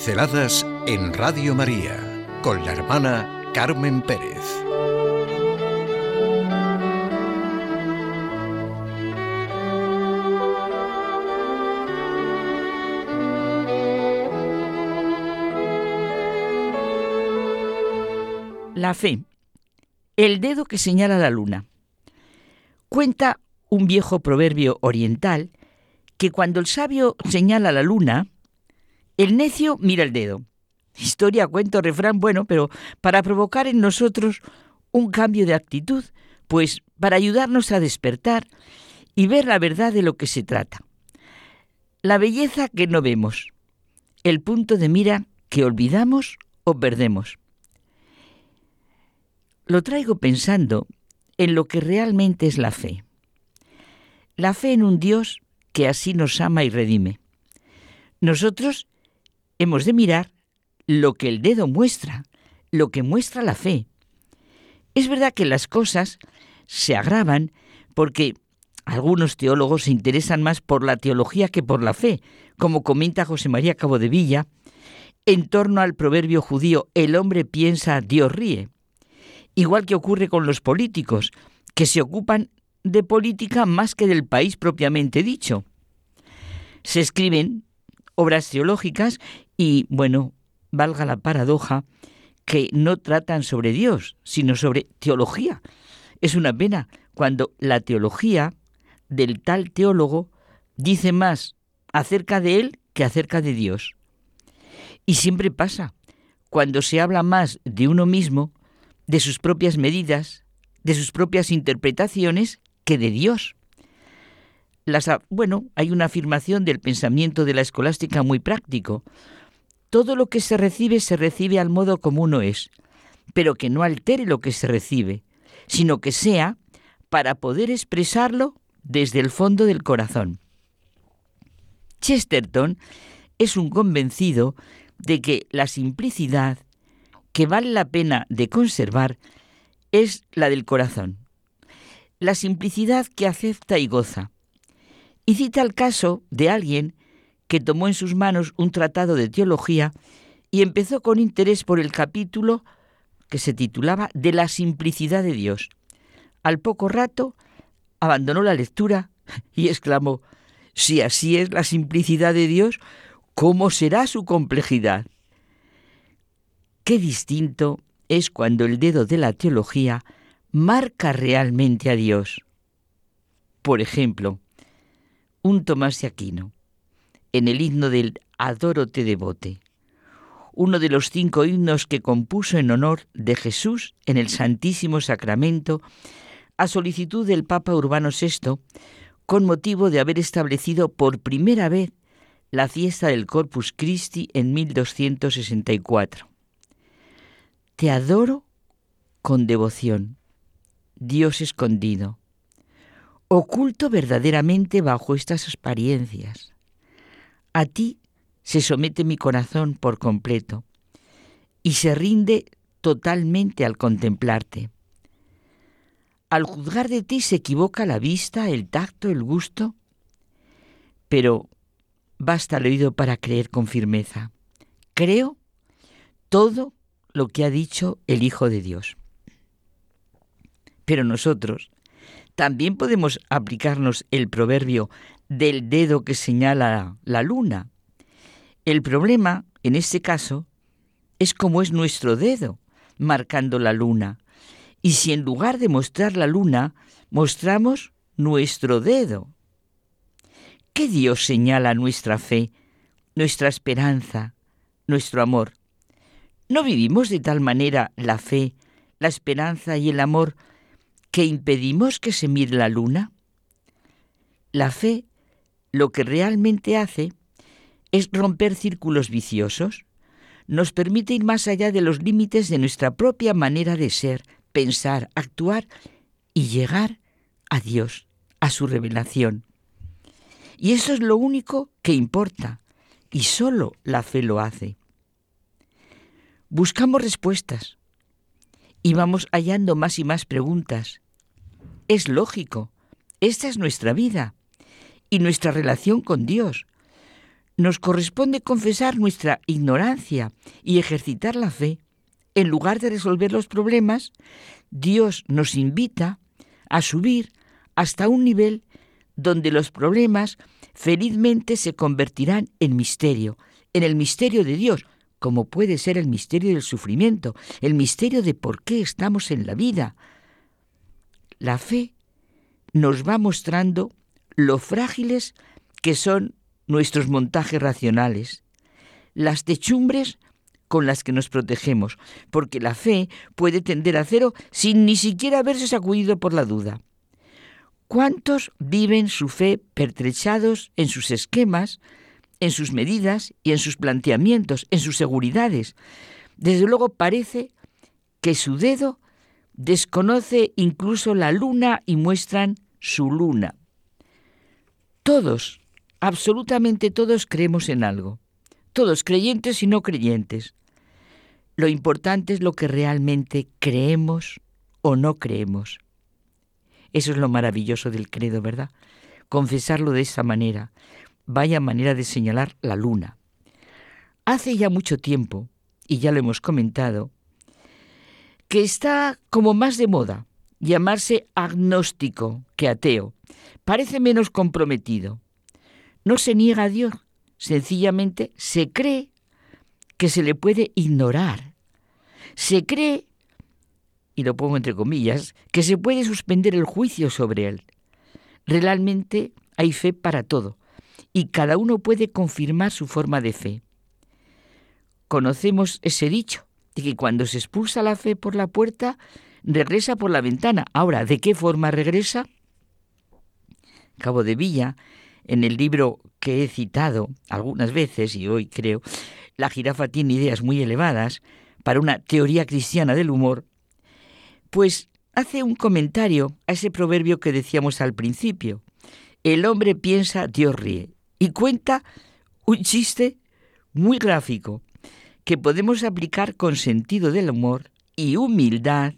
Pinceladas en Radio María con la hermana Carmen Pérez. La fe, el dedo que señala la luna. Cuenta un viejo proverbio oriental que cuando el sabio señala la luna, el necio mira el dedo. Historia, cuento, refrán, bueno, pero para provocar en nosotros un cambio de actitud, pues para ayudarnos a despertar y ver la verdad de lo que se trata. La belleza que no vemos, el punto de mira que olvidamos o perdemos. Lo traigo pensando en lo que realmente es la fe. La fe en un Dios que así nos ama y redime. Nosotros hemos de mirar lo que el dedo muestra, lo que muestra la fe. Es verdad que las cosas se agravan porque algunos teólogos se interesan más por la teología que por la fe, como comenta José María Cabo de Villa, en torno al proverbio judío el hombre piensa, Dios ríe. Igual que ocurre con los políticos, que se ocupan de política más que del país propiamente dicho. Se escriben obras teológicas y, bueno, valga la paradoja, que no tratan sobre Dios, sino sobre teología. Es una pena cuando la teología del tal teólogo dice más acerca de él que acerca de Dios. Y siempre pasa, cuando se habla más de uno mismo, de sus propias medidas, de sus propias interpretaciones, que de Dios bueno, hay una afirmación del pensamiento de la escolástica muy práctico. Todo lo que se recibe se recibe al modo como uno es, pero que no altere lo que se recibe, sino que sea para poder expresarlo desde el fondo del corazón. Chesterton es un convencido de que la simplicidad que vale la pena de conservar es la del corazón. La simplicidad que acepta y goza, y cita el caso de alguien que tomó en sus manos un tratado de teología y empezó con interés por el capítulo que se titulaba De la simplicidad de Dios. Al poco rato abandonó la lectura y exclamó, si así es la simplicidad de Dios, ¿cómo será su complejidad? Qué distinto es cuando el dedo de la teología marca realmente a Dios. Por ejemplo, un Tomás de Aquino, en el himno del Adoro te devote, uno de los cinco himnos que compuso en honor de Jesús en el Santísimo Sacramento, a solicitud del Papa Urbano VI, con motivo de haber establecido por primera vez la fiesta del Corpus Christi en 1264. Te adoro con devoción, Dios escondido oculto verdaderamente bajo estas experiencias. A ti se somete mi corazón por completo y se rinde totalmente al contemplarte. Al juzgar de ti se equivoca la vista, el tacto, el gusto, pero basta el oído para creer con firmeza. Creo todo lo que ha dicho el Hijo de Dios. Pero nosotros, también podemos aplicarnos el proverbio del dedo que señala la luna. El problema, en este caso, es cómo es nuestro dedo marcando la luna. Y si en lugar de mostrar la luna, mostramos nuestro dedo. ¿Qué Dios señala nuestra fe, nuestra esperanza, nuestro amor? ¿No vivimos de tal manera la fe, la esperanza y el amor que impedimos que se mire la luna? La fe lo que realmente hace es romper círculos viciosos, nos permite ir más allá de los límites de nuestra propia manera de ser, pensar, actuar y llegar a Dios, a su revelación. Y eso es lo único que importa, y solo la fe lo hace. Buscamos respuestas, y vamos hallando más y más preguntas. Es lógico, esta es nuestra vida y nuestra relación con Dios. nos corresponde confesar nuestra ignorancia y ejercitar la fe. En lugar de resolver los problemas, Dios nos invita a subir hasta un nivel donde los problemas felizmente se convertirán en misterio, en el misterio de Dios, como puede ser el misterio del sufrimiento, el misterio de por qué estamos en la vida. La fe nos va mostrando lo frágiles que son nuestros montajes racionales, las techumbres con las que nos protegemos, porque la fe puede tender a cero sin ni siquiera haberse sacudido por la duda. ¿Cuántos viven su fe pertrechados en sus esquemas, en sus medidas y en sus planteamientos, en sus seguridades? Desde luego parece que su dedo desconoce incluso la luna y muestran su luna. Todos, absolutamente todos creemos en algo, todos creyentes y no creyentes. Lo importante es lo que realmente creemos o no creemos. Eso es lo maravilloso del credo, ¿verdad? Confesarlo de esa manera. Vaya manera de señalar la luna. Hace ya mucho tiempo, y ya lo hemos comentado, que está como más de moda llamarse agnóstico que ateo. Parece menos comprometido. No se niega a Dios, sencillamente se cree que se le puede ignorar. Se cree y lo pongo entre comillas, que se puede suspender el juicio sobre él. Realmente hay fe para todo y cada uno puede confirmar su forma de fe. Conocemos ese dicho de que cuando se expulsa la fe por la puerta, regresa por la ventana. Ahora, ¿de qué forma regresa? Cabo de Villa, en el libro que he citado algunas veces y hoy creo, la jirafa tiene ideas muy elevadas para una teoría cristiana del humor, pues hace un comentario a ese proverbio que decíamos al principio. El hombre piensa, Dios ríe. Y cuenta un chiste muy gráfico que podemos aplicar con sentido del humor y humildad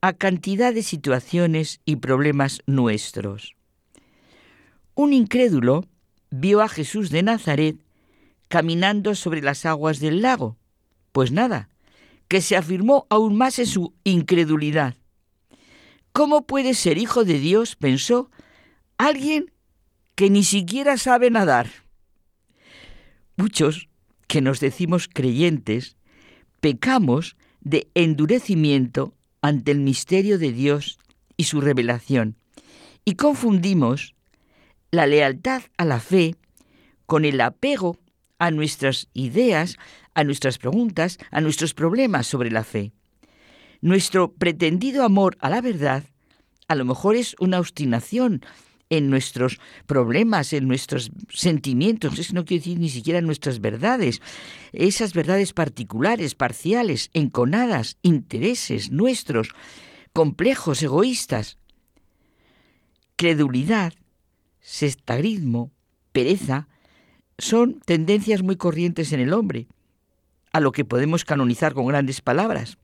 a cantidad de situaciones y problemas nuestros. Un incrédulo vio a Jesús de Nazaret caminando sobre las aguas del lago. Pues nada, que se afirmó aún más en su incredulidad. ¿Cómo puede ser hijo de Dios, pensó, alguien que ni siquiera sabe nadar? Muchos que nos decimos creyentes pecamos de endurecimiento ante el misterio de Dios y su revelación y confundimos la lealtad a la fe con el apego a nuestras ideas, a nuestras preguntas, a nuestros problemas sobre la fe. Nuestro pretendido amor a la verdad a lo mejor es una obstinación en nuestros problemas, en nuestros sentimientos, eso no quiere decir ni siquiera nuestras verdades, esas verdades particulares, parciales, enconadas, intereses nuestros, complejos, egoístas. Credulidad, sestarismo, pereza, son tendencias muy corrientes en el hombre a lo que podemos canonizar con grandes palabras.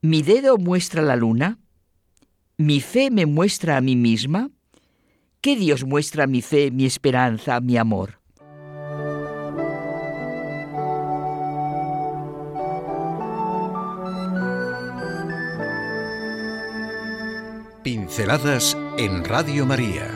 Mi dedo muestra la luna, mi fe me muestra a mí misma, ¿qué Dios muestra mi fe, mi esperanza, mi amor? Pinceladas en Radio María